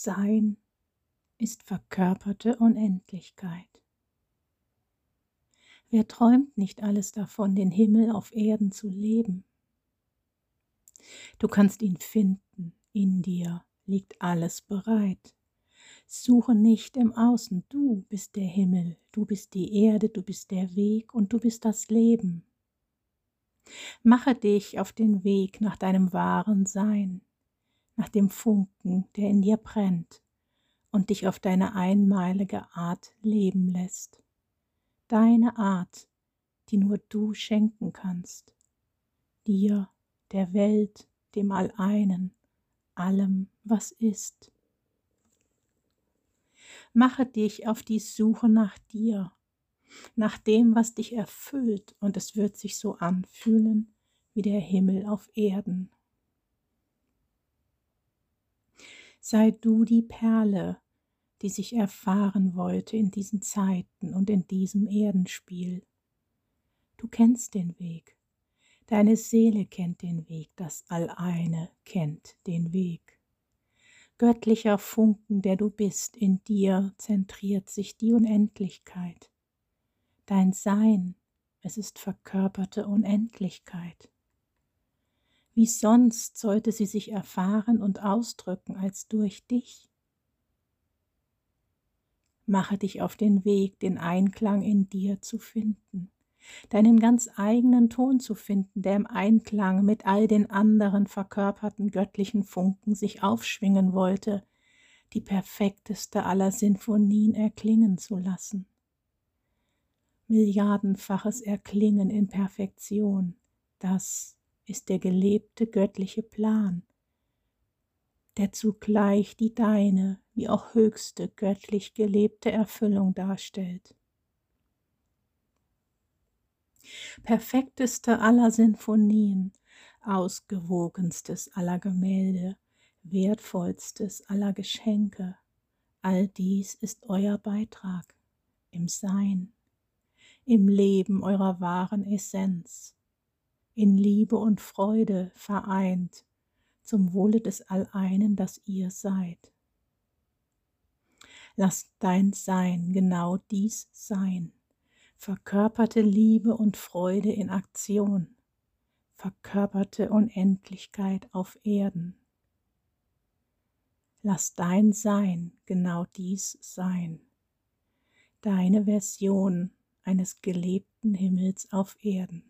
Sein ist verkörperte Unendlichkeit. Wer träumt nicht alles davon, den Himmel auf Erden zu leben? Du kannst ihn finden, in dir liegt alles bereit. Suche nicht im Außen, du bist der Himmel, du bist die Erde, du bist der Weg und du bist das Leben. Mache dich auf den Weg nach deinem wahren Sein, nach dem Funken, der in dir brennt und dich auf deine einmalige Art leben lässt deine Art, die nur du schenken kannst, dir, der Welt, dem Alleinen, allem, was ist. Mache dich auf die Suche nach dir, nach dem, was dich erfüllt, und es wird sich so anfühlen wie der Himmel auf Erden. Sei du die Perle, die sich erfahren wollte in diesen Zeiten und in diesem Erdenspiel. Du kennst den Weg, deine Seele kennt den Weg, das Alleine kennt den Weg. Göttlicher Funken, der du bist, in dir zentriert sich die Unendlichkeit. Dein Sein, es ist verkörperte Unendlichkeit. Wie sonst sollte sie sich erfahren und ausdrücken als durch dich? Mache dich auf den Weg, den Einklang in dir zu finden, deinen ganz eigenen Ton zu finden, der im Einklang mit all den anderen verkörperten göttlichen Funken sich aufschwingen wollte, die perfekteste aller Sinfonien erklingen zu lassen. Milliardenfaches Erklingen in Perfektion, das ist der gelebte göttliche Plan, der zugleich die deine wie auch höchste göttlich gelebte Erfüllung darstellt. Perfekteste aller Sinfonien, ausgewogenstes aller Gemälde, wertvollstes aller Geschenke, all dies ist euer Beitrag im Sein, im Leben eurer wahren Essenz, in Liebe und Freude vereint zum Wohle des Alleinen, das ihr seid. Lass dein Sein genau dies sein, verkörperte Liebe und Freude in Aktion, verkörperte Unendlichkeit auf Erden. Lass dein Sein genau dies sein, deine Version eines gelebten Himmels auf Erden.